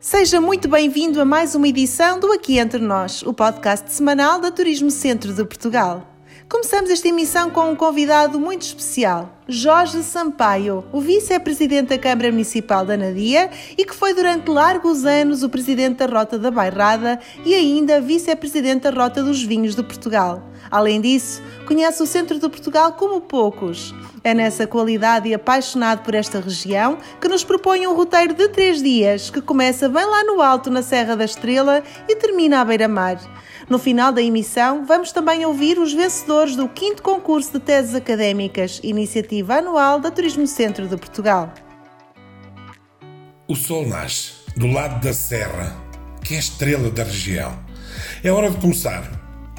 Seja muito bem-vindo a mais uma edição do Aqui Entre Nós, o podcast semanal da Turismo Centro de Portugal. Começamos esta emissão com um convidado muito especial, Jorge Sampaio, o vice-presidente da Câmara Municipal da Nadia e que foi durante largos anos o presidente da Rota da Bairrada e ainda vice-presidente da Rota dos Vinhos de Portugal. Além disso, conhece o centro de Portugal como poucos. É nessa qualidade e apaixonado por esta região que nos propõe um roteiro de três dias que começa bem lá no alto, na Serra da Estrela, e termina à beira-mar. No final da emissão, vamos também ouvir os vencedores do 5 concurso de teses académicas, iniciativa anual da Turismo Centro de Portugal. O sol nasce do lado da serra, que é a estrela da região. É hora de começar,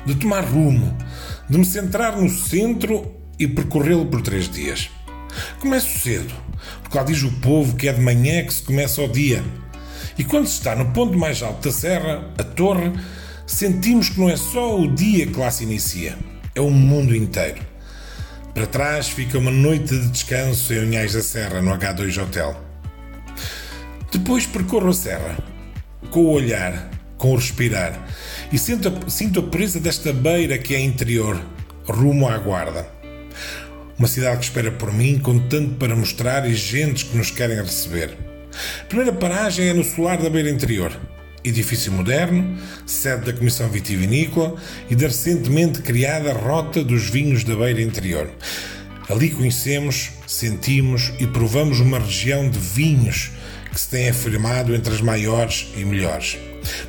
de tomar rumo, de me centrar no centro e percorrê-lo por três dias. Começo cedo, porque lá diz o povo que é de manhã que se começa o dia. E quando se está no ponto mais alto da serra, a torre, sentimos que não é só o dia que lá se inicia, é o mundo inteiro. Para trás fica uma noite de descanso em Unhais da Serra, no H2 Hotel. Depois percorro a serra, com o olhar, com o respirar, e sinto a, sinto a presa desta beira que é interior, rumo à guarda. Uma cidade que espera por mim, com tanto para mostrar e gentes que nos querem receber. Primeira paragem é no solar da beira interior, edifício moderno, sede da Comissão Vitivinícola e da recentemente criada Rota dos Vinhos da Beira Interior. Ali conhecemos, sentimos e provamos uma região de vinhos que se tem afirmado entre as maiores e melhores.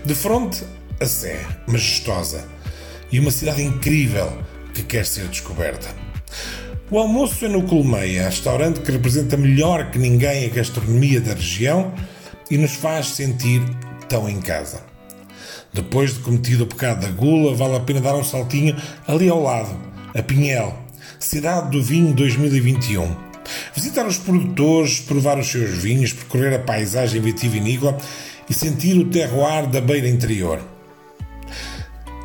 De frente, a Sé, majestosa, e uma cidade incrível que quer ser descoberta. O almoço é no Colmeia, restaurante que representa melhor que ninguém a gastronomia da região e nos faz sentir em casa. Depois de cometido o pecado da gula, vale a pena dar um saltinho ali ao lado, a Pinhel, cidade do vinho 2021. Visitar os produtores, provar os seus vinhos, percorrer a paisagem vitivinícola e sentir o terroir da beira interior.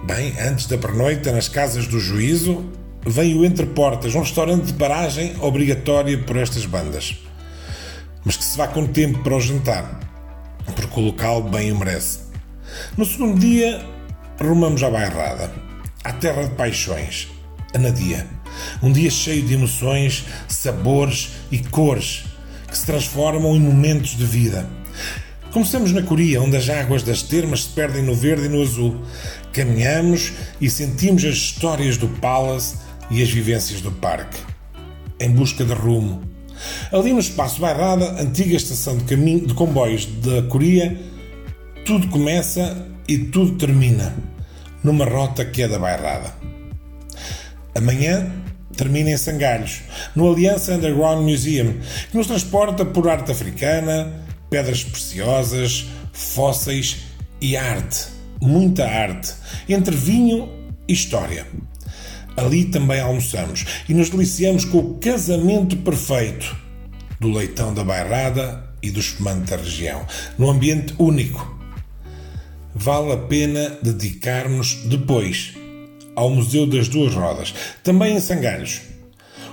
Bem, antes da pernoita, nas casas do juízo, vem o Entre Portas, um restaurante de paragem obrigatório por estas bandas. Mas que se vá com tempo para o jantar porque o local bem o merece. No segundo dia, rumamos à Bairrada, à terra de paixões, a Nadia. Um dia cheio de emoções, sabores e cores que se transformam em momentos de vida. Começamos na Coria, onde as águas das termas se perdem no verde e no azul. Caminhamos e sentimos as histórias do Palace e as vivências do parque. Em busca de rumo, Ali no espaço Bairrada, antiga estação de, caminho, de comboios da Coria, tudo começa e tudo termina numa rota que é da Bairrada. Amanhã termina em Sangalhos, no Aliança Underground Museum, que nos transporta por arte africana, pedras preciosas, fósseis e arte. Muita arte, entre vinho e história. Ali também almoçamos e nos deliciamos com o casamento perfeito do leitão da bairrada e do espumante da região, num ambiente único. Vale a pena dedicar-nos depois ao Museu das Duas Rodas, também em Sangalhos.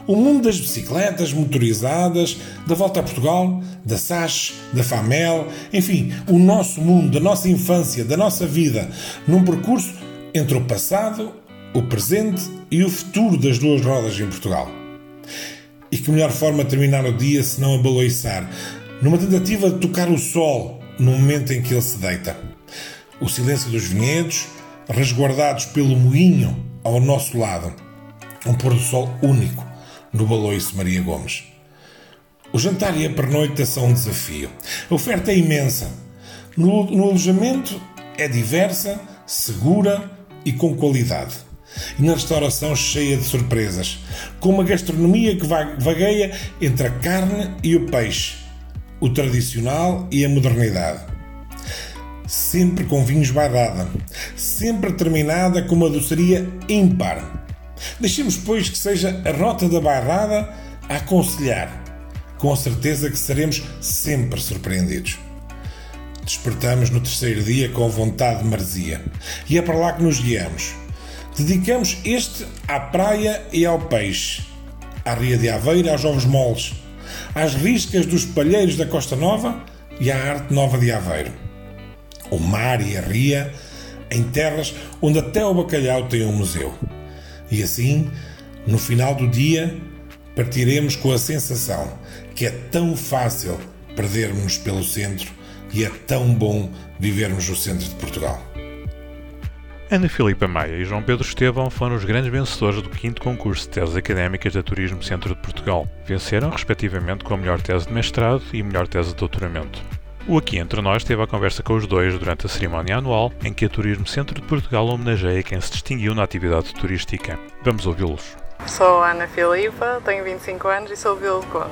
O mundo das bicicletas motorizadas, da volta a Portugal, da SAS, da FAMEL, enfim, o nosso mundo, da nossa infância, da nossa vida, num percurso entre o passado o presente e o futuro das duas rodas em Portugal. E que melhor forma terminar o dia se não a baloiçar, numa tentativa de tocar o sol no momento em que ele se deita. O silêncio dos vinhedos, resguardados pelo moinho ao nosso lado. Um pôr do sol único no baloiço Maria Gomes. O jantar e a pernoita são um desafio. A oferta é imensa. No, no alojamento é diversa, segura e com qualidade e na restauração cheia de surpresas, com uma gastronomia que vagueia entre a carne e o peixe, o tradicional e a modernidade. Sempre com vinhos bairrada, sempre terminada com uma doçaria ímpar. Deixemos, pois, que seja a rota da bairrada a aconselhar, com a certeza que seremos sempre surpreendidos. Despertamos no terceiro dia com vontade de maresia, e é para lá que nos guiamos Dedicamos este à praia e ao peixe, à Ria de Aveiro e aos ovos moles, às riscas dos palheiros da Costa Nova e à arte nova de Aveiro. o mar e a ria, em terras onde até o bacalhau tem um museu. E assim, no final do dia, partiremos com a sensação que é tão fácil perdermos pelo centro e é tão bom vivermos no centro de Portugal. Ana Filipa Maia e João Pedro Estevão foram os grandes vencedores do 5 concurso de teses académicas da Turismo Centro de Portugal. Venceram, respectivamente, com a melhor tese de mestrado e melhor tese de doutoramento. O Aqui Entre Nós teve a conversa com os dois durante a cerimónia anual em que a Turismo Centro de Portugal homenageia quem se distinguiu na atividade turística. Vamos ouvi-los. Sou Ana Filipa, tenho 25 anos e sou Vila de Conde.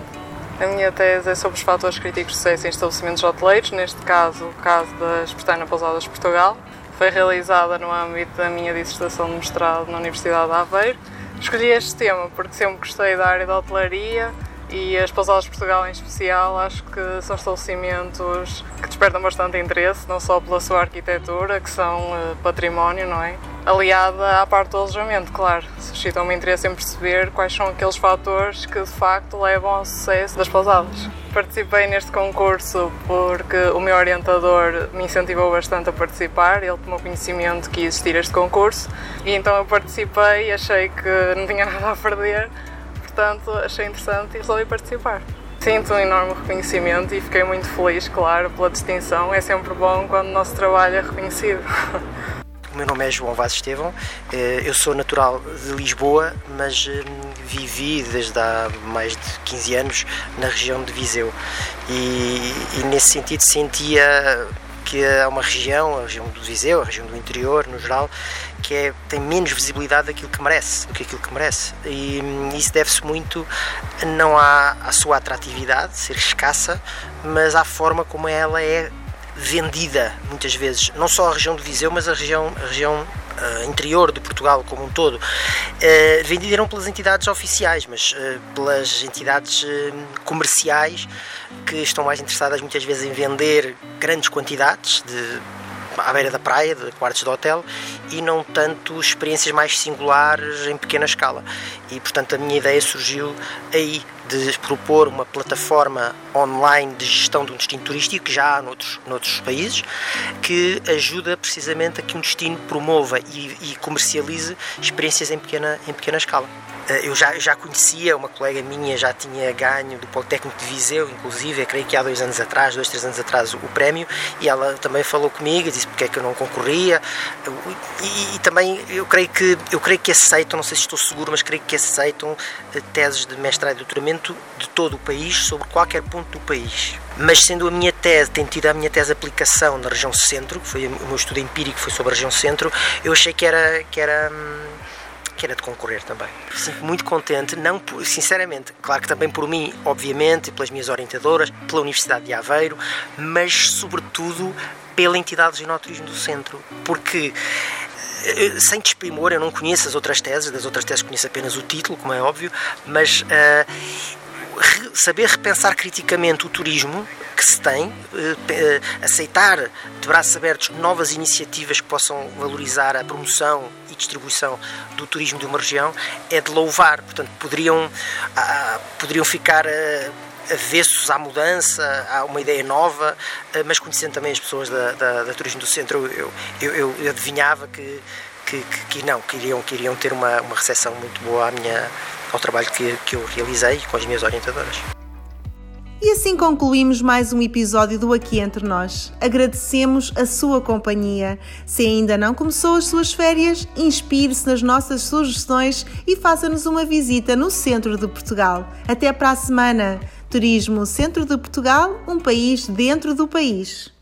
A minha tese é sobre os fatores críticos de sucesso em estabelecimentos hoteleiros, neste caso o caso das Pestana Pousadas Portugal, foi realizada no âmbito da minha dissertação de mestrado na Universidade de Aveiro. Escolhi este tema porque sempre gostei da área da hotelaria e as pousadas de Portugal em especial acho que são estabelecimentos que despertam bastante interesse, não só pela sua arquitetura, que são uh, património, não é? Aliada à parte do alojamento, claro. Suscitam-me interesse em perceber quais são aqueles fatores que de facto levam ao sucesso das pousadas. Participei neste concurso porque o meu orientador me incentivou bastante a participar, ele tomou conhecimento que ia existir este concurso e então eu participei, achei que não tinha nada a perder portanto achei interessante e resolvi participar. Sinto um enorme reconhecimento e fiquei muito feliz, claro, pela distinção. É sempre bom quando o nosso trabalho é reconhecido. Meu nome é João Vaz Estevão, eh, eu sou natural de Lisboa, mas hum, vivi desde há mais de 15 anos na região de Viseu e, e nesse sentido sentia que é uma região, a região do Viseu, a região do interior no geral, que é, tem menos visibilidade daquilo que merece, do que aquilo que merece. E hum, isso deve-se muito não à, à sua atratividade, ser escassa, mas à forma como ela é vendida muitas vezes, não só a região do Viseu, mas a região, a região uh, interior de Portugal como um todo, uh, vendida não pelas entidades oficiais, mas uh, pelas entidades comerciais que estão mais interessadas muitas vezes em vender grandes quantidades de à beira da praia, de quartos de hotel, e não tanto experiências mais singulares em pequena escala. E portanto a minha ideia surgiu aí de propor uma plataforma online de gestão de um destino turístico, que já há noutros, noutros países, que ajuda precisamente a que um destino promova e, e comercialize experiências em pequena, em pequena escala. Eh, eu já, já conhecia, uma colega minha já tinha ganho do Politécnico de Viseu, inclusive, creio que há dois anos atrás, dois, três anos atrás, o prémio, e ela também falou comigo disse porque é que eu não concorria. E, e, também eu creio, que, eu creio que aceitam, não sei se estou seguro, mas creio que aceitam eh, teses de mestrado e doutoramento de todo o país, sobre qualquer ponto do país. Mas sendo a minha tese, tendo tido a minha tese aplicação na região centro, que foi o meu estudo empírico foi sobre a região centro, eu achei que era, que era hum, que era de concorrer também. Sinto muito contente, não sinceramente, claro que também por mim, obviamente, pelas minhas orientadoras, pela Universidade de Aveiro, mas sobretudo pela entidade de Turismo do Centro, porque eh, sem desprimor, eu não conheço as outras teses, das outras teses conheço apenas o título, como é óbvio, mas uh, saber repensar criticamente o turismo que se tem, uh, aceitar de braços abertos novas iniciativas que possam valorizar a promoção e distribuição do turismo de uma região é de louvar. Portanto, poderiam, ah, poderiam ficar ah, avessos à mudança, a uma ideia nova, ah, mas conhecendo também as pessoas da, da, da Turismo do Centro, eu, eu, eu, eu adivinhava que, que, que, que, não, que iriam, que iriam ter uma, uma recepção muito boa à minha, ao trabalho que, que eu realizei com as minhas orientadoras. E assim concluímos mais um episódio do Aqui Entre Nós. Agradecemos a sua companhia. Se ainda não começou as suas férias, inspire-se nas nossas sugestões e faça-nos uma visita no centro de Portugal. Até para a semana! Turismo Centro de Portugal, um país dentro do país.